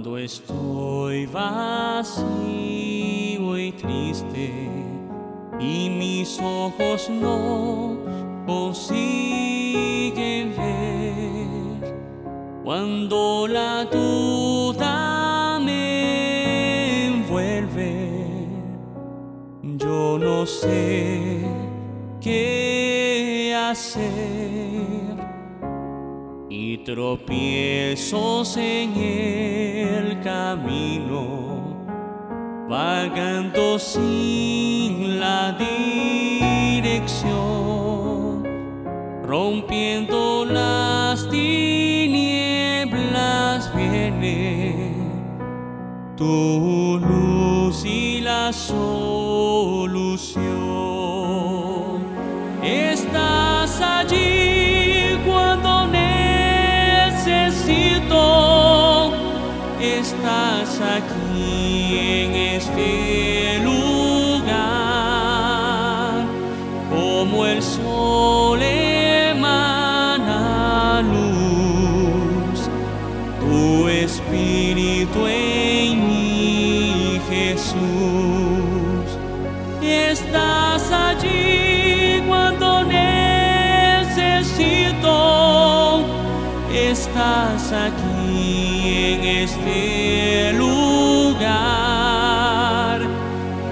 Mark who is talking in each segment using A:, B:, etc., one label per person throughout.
A: Cuando estoy vacío y triste y mis ojos no consiguen ver, cuando la duda me envuelve, yo no sé qué hacer y tropiezos en el camino, vagando sin la dirección, rompiendo las tinieblas viene tu luz y la solución. Estás aquí en este lugar, como el sol emana luz, tu espíritu en mí, Jesús, estás allí estás aquí en este lugar,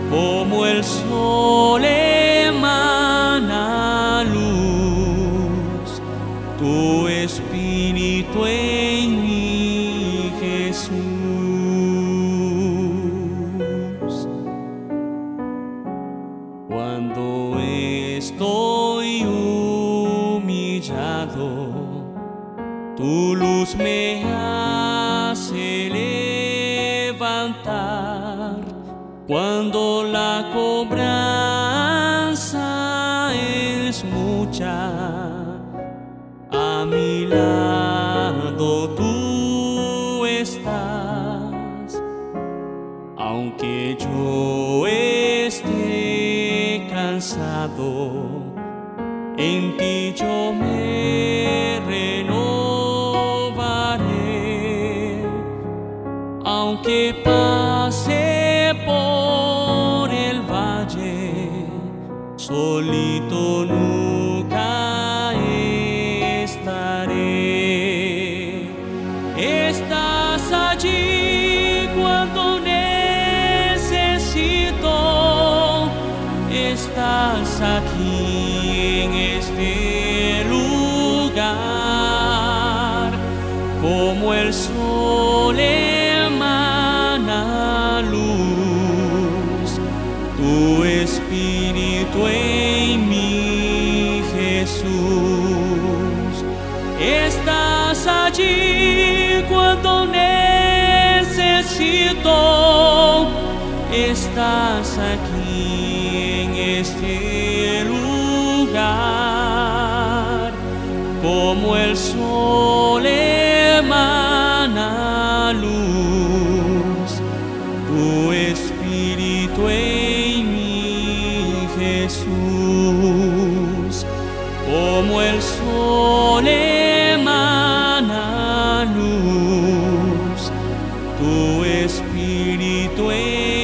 A: como el sol emana luz, tu espíritu en mí, Jesús. Cuando estoy humillado, tu luz me hace levantar cuando la cobranza es mucha. A mi lado tú estás, aunque yo esté cansado, en ti yo me aunque pase por el valle, solito nunca estaré. Estás allí cuando necesito, estás aquí en este lugar, como el sol espíritu en mí, Jesús. Estás allí cuando necesito, estás aquí en este lugar, como el sol emana luz, tu espíritu luz, como el sol emana luz, tu espíritu emana.